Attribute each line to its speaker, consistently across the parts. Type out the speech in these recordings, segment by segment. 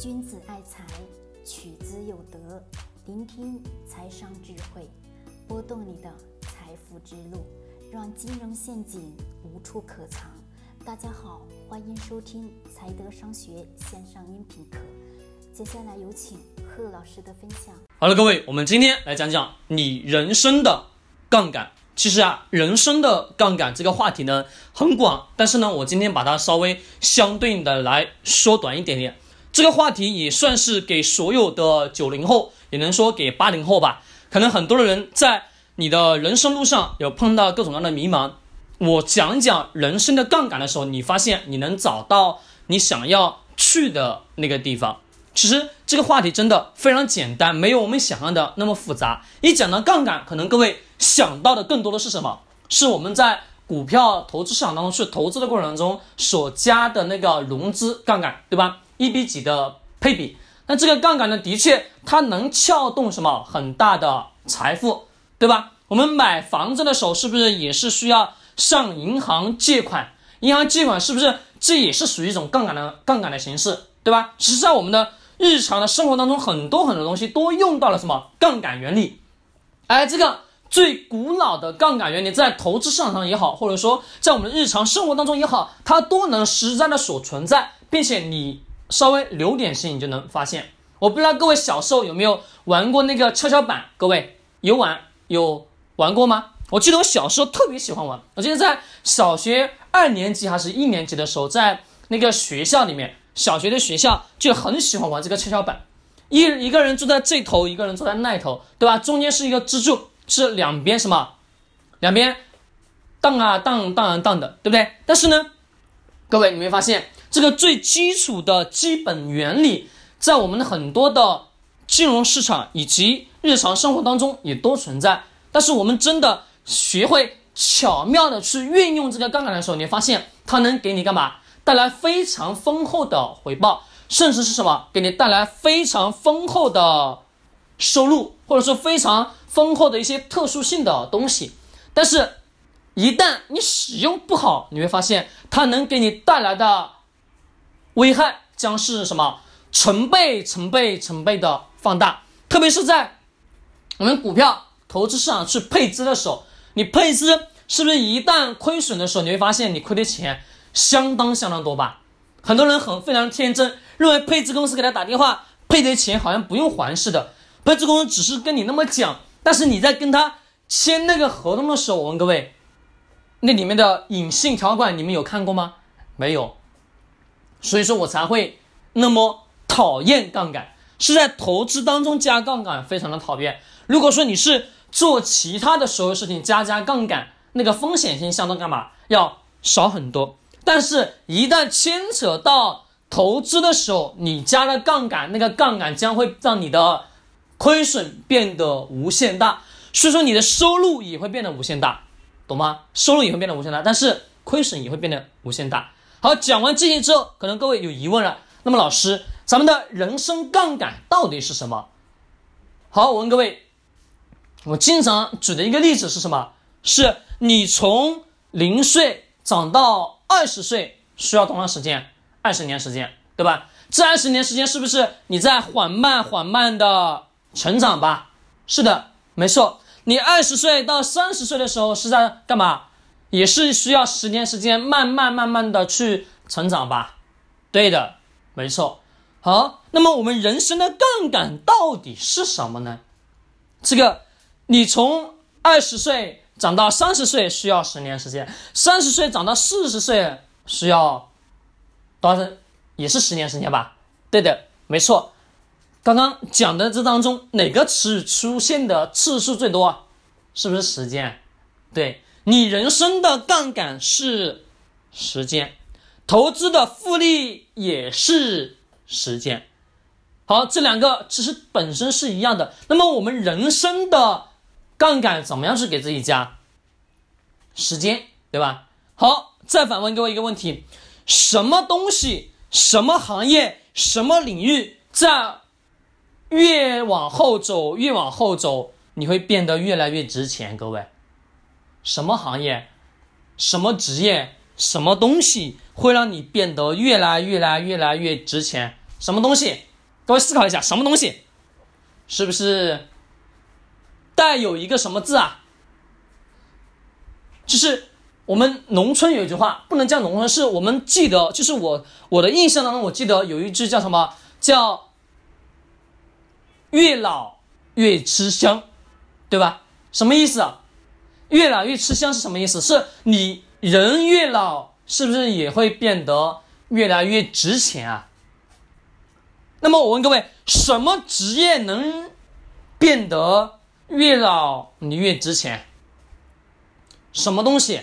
Speaker 1: 君子爱财，取之有德。聆听财商智慧，拨动你的财富之路，让金融陷阱无处可藏。大家好，欢迎收听财德商学线上音频课。接下来有请贺老师的分享。
Speaker 2: 好了，各位，我们今天来讲讲你人生的杠杆。其实啊，人生的杠杆这个话题呢很广，但是呢，我今天把它稍微相对应的来缩短一点点。这个话题也算是给所有的九零后，也能说给八零后吧。可能很多的人在你的人生路上有碰到各种各样的迷茫。我讲讲人生的杠杆的时候，你发现你能找到你想要去的那个地方。其实这个话题真的非常简单，没有我们想象的那么复杂。一讲到杠杆，可能各位想到的更多的是什么？是我们在股票投资市场当中去投资的过程当中所加的那个融资杠杆，对吧？一比几的配比，那这个杠杆呢，的确它能撬动什么很大的财富，对吧？我们买房子的时候是不是也是需要向银行借款？银行借款是不是这也是属于一种杠杆的杠杆的形式，对吧？实际上我们的日常的生活当中很多很多东西都用到了什么杠杆原理？哎，这个最古老的杠杆原理在投资市场上也好，或者说在我们日常生活当中也好，它都能实在在所存在，并且你。稍微留点心，你就能发现。我不知道各位小时候有没有玩过那个跷跷板？各位有玩有玩过吗？我记得我小时候特别喜欢玩。我记得在小学二年级还是一年级的时候，在那个学校里面，小学的学校就很喜欢玩这个跷跷板。一一个人坐在这头，一个人坐在那头，对吧？中间是一个支柱，是两边什么？两边荡啊荡荡啊荡的，对不对？但是呢，各位你没发现？这个最基础的基本原理，在我们的很多的金融市场以及日常生活当中也都存在。但是我们真的学会巧妙的去运用这个杠杆的时候，你发现它能给你干嘛？带来非常丰厚的回报，甚至是什么？给你带来非常丰厚的收入，或者说非常丰厚的一些特殊性的东西。但是，一旦你使用不好，你会发现它能给你带来的。危害将是什么？成倍、成倍、成倍的放大。特别是在我们股票投资市场去配资的时候，你配资是不是一旦亏损的时候，你会发现你亏的钱相当相当多吧？很多人很非常天真，认为配资公司给他打电话配的钱好像不用还似的。配资公司只是跟你那么讲，但是你在跟他签那个合同的时候，我问各位，那里面的隐性条款你们有看过吗？没有。所以说我才会那么讨厌杠杆，是在投资当中加杠杆非常的讨厌。如果说你是做其他的所有事情加加杠杆，那个风险性相当干嘛要少很多。但是，一旦牵扯到投资的时候，你加了杠杆，那个杠杆将会让你的亏损变得无限大，所以说你的收入也会变得无限大，懂吗？收入也会变得无限大，但是亏损也会变得无限大。好，讲完这些之后，可能各位有疑问了。那么，老师，咱们的人生杠杆到底是什么？好，我问各位，我经常举的一个例子是什么？是你从零岁长到二十岁需要多长时间？二十年时间，对吧？这二十年时间是不是你在缓慢缓慢的成长吧？是的，没错。你二十岁到三十岁的时候是在干嘛？也是需要十年时间，慢慢慢慢的去成长吧。对的，没错。好，那么我们人生的杠杆到底是什么呢？这个，你从二十岁长到三十岁需要十年时间，三十岁长到四十岁需要多少？也是十年时间吧？对的，没错。刚刚讲的这当中，哪个词出现的次数最多？是不是时间？对。你人生的杠杆是时间，投资的复利也是时间。好，这两个其实本身是一样的。那么我们人生的杠杆怎么样去给自己加？时间，对吧？好，再反问各位一个问题：什么东西、什么行业、什么领域，在越往后走、越往后走，你会变得越来越值钱？各位？什么行业、什么职业、什么东西会让你变得越来越来越来越值钱？什么东西？各位思考一下，什么东西？是不是带有一个什么字啊？就是我们农村有一句话，不能叫农村，是我们记得，就是我我的印象当中，我记得有一句叫什么？叫越老越吃香，对吧？什么意思啊？越老越吃香是什么意思？是你人越老，是不是也会变得越来越值钱啊？那么我问各位，什么职业能变得越老你越值钱？什么东西？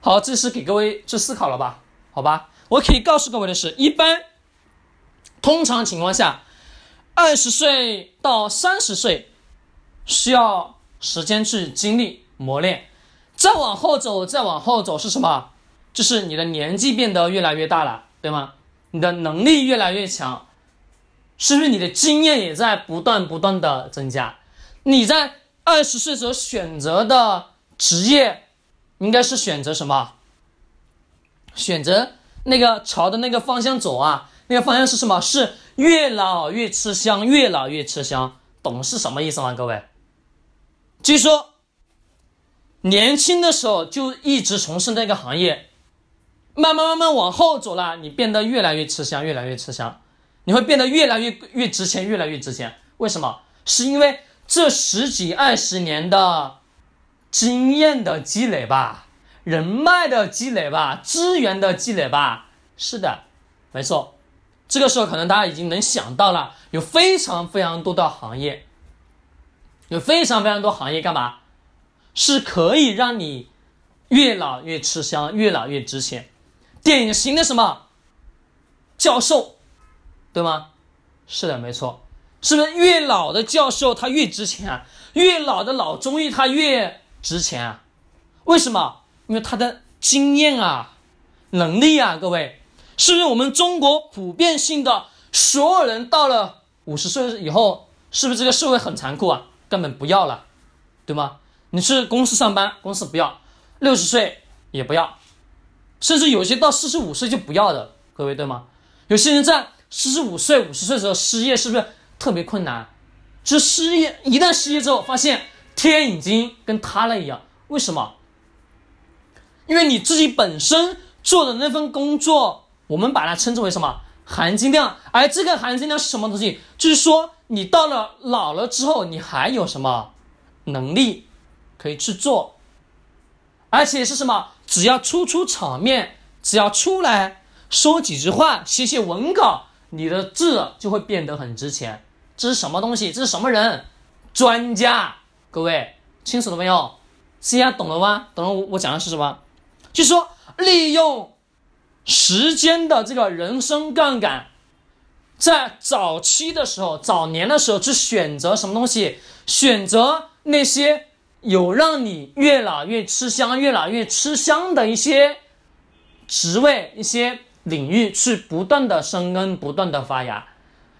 Speaker 2: 好，这是给各位去思考了吧？好吧，我可以告诉各位的是，一般通常情况下，二十岁到三十岁需要时间去经历磨练，再往后走，再往后走是什么？就是你的年纪变得越来越大了，对吗？你的能力越来越强，是不是你的经验也在不断不断的增加？你在二十岁时候选择的。职业应该是选择什么？选择那个朝的那个方向走啊！那个方向是什么？是越老越吃香，越老越吃香，懂是什么意思吗？各位，据说年轻的时候就一直从事那个行业，慢慢慢慢往后走了，你变得越来越吃香，越来越吃香，你会变得越来越越值钱，越来越值钱。为什么？是因为这十几二十年的。经验的积累吧，人脉的积累吧，资源的积累吧，是的，没错。这个时候可能大家已经能想到了，有非常非常多的行业，有非常非常多行业干嘛？是可以让你越老越吃香，越老越值钱。典型的什么？教授，对吗？是的，没错。是不是越老的教授他越值钱啊？越老的老中医他越。值钱啊？为什么？因为他的经验啊，能力啊，各位，是不是我们中国普遍性的所有人到了五十岁以后，是不是这个社会很残酷啊？根本不要了，对吗？你是公司上班，公司不要，六十岁也不要，甚至有些到四十五岁就不要的，各位对吗？有些人在四十五岁、五十岁的时候失业，是不是特别困难？就失业，一旦失业之后，发现。天已经跟塌了一样，为什么？因为你自己本身做的那份工作，我们把它称之为什么含金量？而这个含金量是什么东西？就是说，你到了老了之后，你还有什么能力可以去做？而且是什么？只要出出场面，只要出来说几句话，写写文稿，你的字就会变得很值钱。这是什么东西？这是什么人？专家。各位清楚了没有？现在懂了吗？懂了我我讲的是什么？就是说利用时间的这个人生杠杆，在早期的时候、早年的时候去选择什么东西？选择那些有让你越老越吃香、越老越吃香的一些职位、一些领域，去不断的生根、不断的发芽。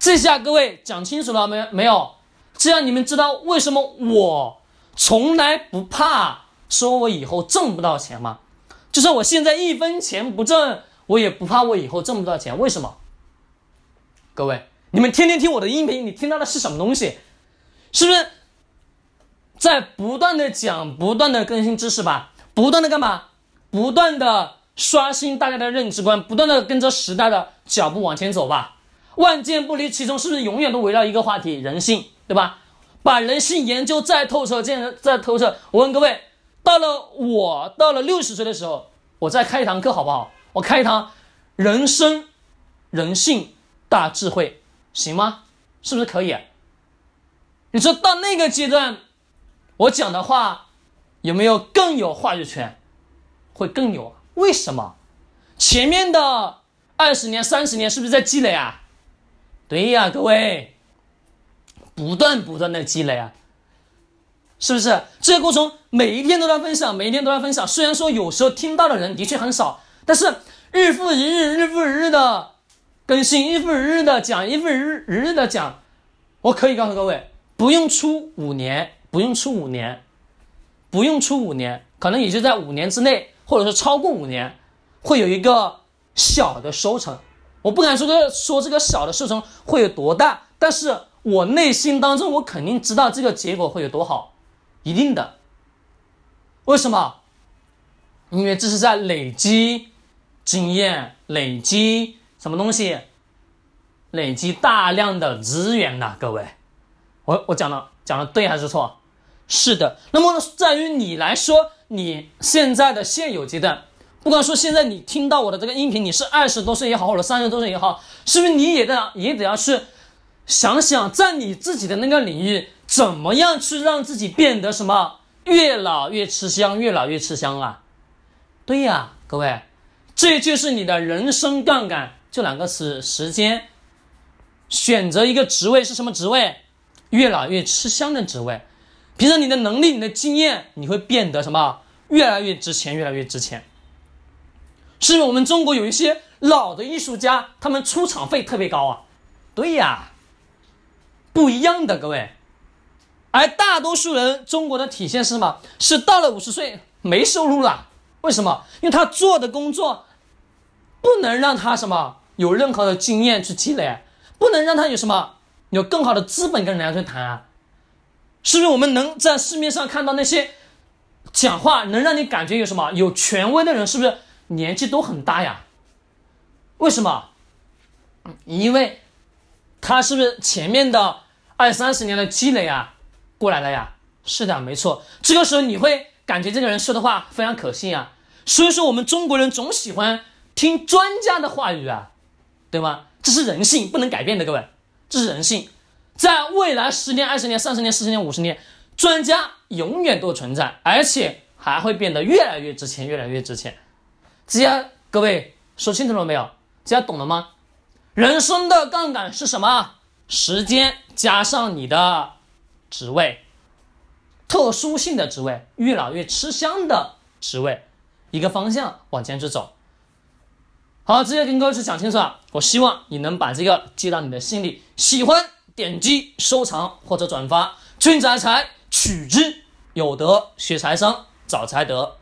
Speaker 2: 这下各位讲清楚了没？没有？这样你们知道为什么我从来不怕说我以后挣不到钱吗？就是我现在一分钱不挣，我也不怕我以后挣不到钱。为什么？各位，你们天天听我的音频，你听到的是什么东西？是不是在不断的讲、不断的更新知识吧？不断的干嘛？不断的刷新大家的认知观，不断的跟着时代的脚步往前走吧？万箭不离其中，是不是永远都围绕一个话题——人性？对吧？把人性研究再透彻，见再透彻。我问各位，到了我到了六十岁的时候，我再开一堂课好不好？我开一堂人生、人性大智慧，行吗？是不是可以？你说到那个阶段，我讲的话有没有更有话语权？会更有？为什么？前面的二十年、三十年是不是在积累啊？对呀，各位。不断不断的积累啊，是不是？这个过程每一天都在分享，每一天都在分享。虽然说有时候听到的人的确很少，但是日复一日、日复一日的更新，日复一日的讲，日复一日日的讲。我可以告诉各位，不用出五年，不用出五年，不用出五年，可能也就在五年之内，或者说超过五年，会有一个小的收成。我不敢说个说这个小的收成会有多大，但是我内心当中我肯定知道这个结果会有多好，一定的。为什么？因为这是在累积经验，累积什么东西？累积大量的资源呐，各位，我我讲的讲的对还是错？是的。那么在于你来说，你现在的现有阶段。不管说现在你听到我的这个音频，你是二十多岁也好，或者三十多岁也好，是不是你也得也得要去想想，在你自己的那个领域，怎么样去让自己变得什么越老越吃香，越老越吃香啊？对呀，各位，这就是你的人生杠杆，就两个词：时间。选择一个职位是什么职位？越老越吃香的职位。凭着你的能力、你的经验，你会变得什么越来越值钱，越来越值钱。是不是我们中国有一些老的艺术家，他们出场费特别高啊？对呀，不一样的各位。而大多数人，中国的体现是什么？是到了五十岁没收入了。为什么？因为他做的工作不能让他什么有任何的经验去积累，不能让他有什么有更好的资本跟人家去谈啊？是不是我们能在市面上看到那些讲话能让你感觉有什么有权威的人？是不是？年纪都很大呀，为什么？因为他是不是前面的二三十年的积累啊过来了呀？是的，没错。这个时候你会感觉这个人说的话非常可信啊。所以说我们中国人总喜欢听专家的话语啊，对吗？这是人性，不能改变的，各位，这是人性。在未来十年、二十年、三十年、四十年、五十年，专家永远都存在，而且还会变得越来越值钱，越来越值钱。这些各位说清楚了没有？这些懂了吗？人生的杠杆是什么？时间加上你的职位，特殊性的职位，越老越吃香的职位，一个方向往前去走。好，直接跟各位去讲清楚啊。我希望你能把这个记到你的心里。喜欢点击收藏或者转发。君子爱财，取之有德；学财商，找财德。